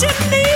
what you need.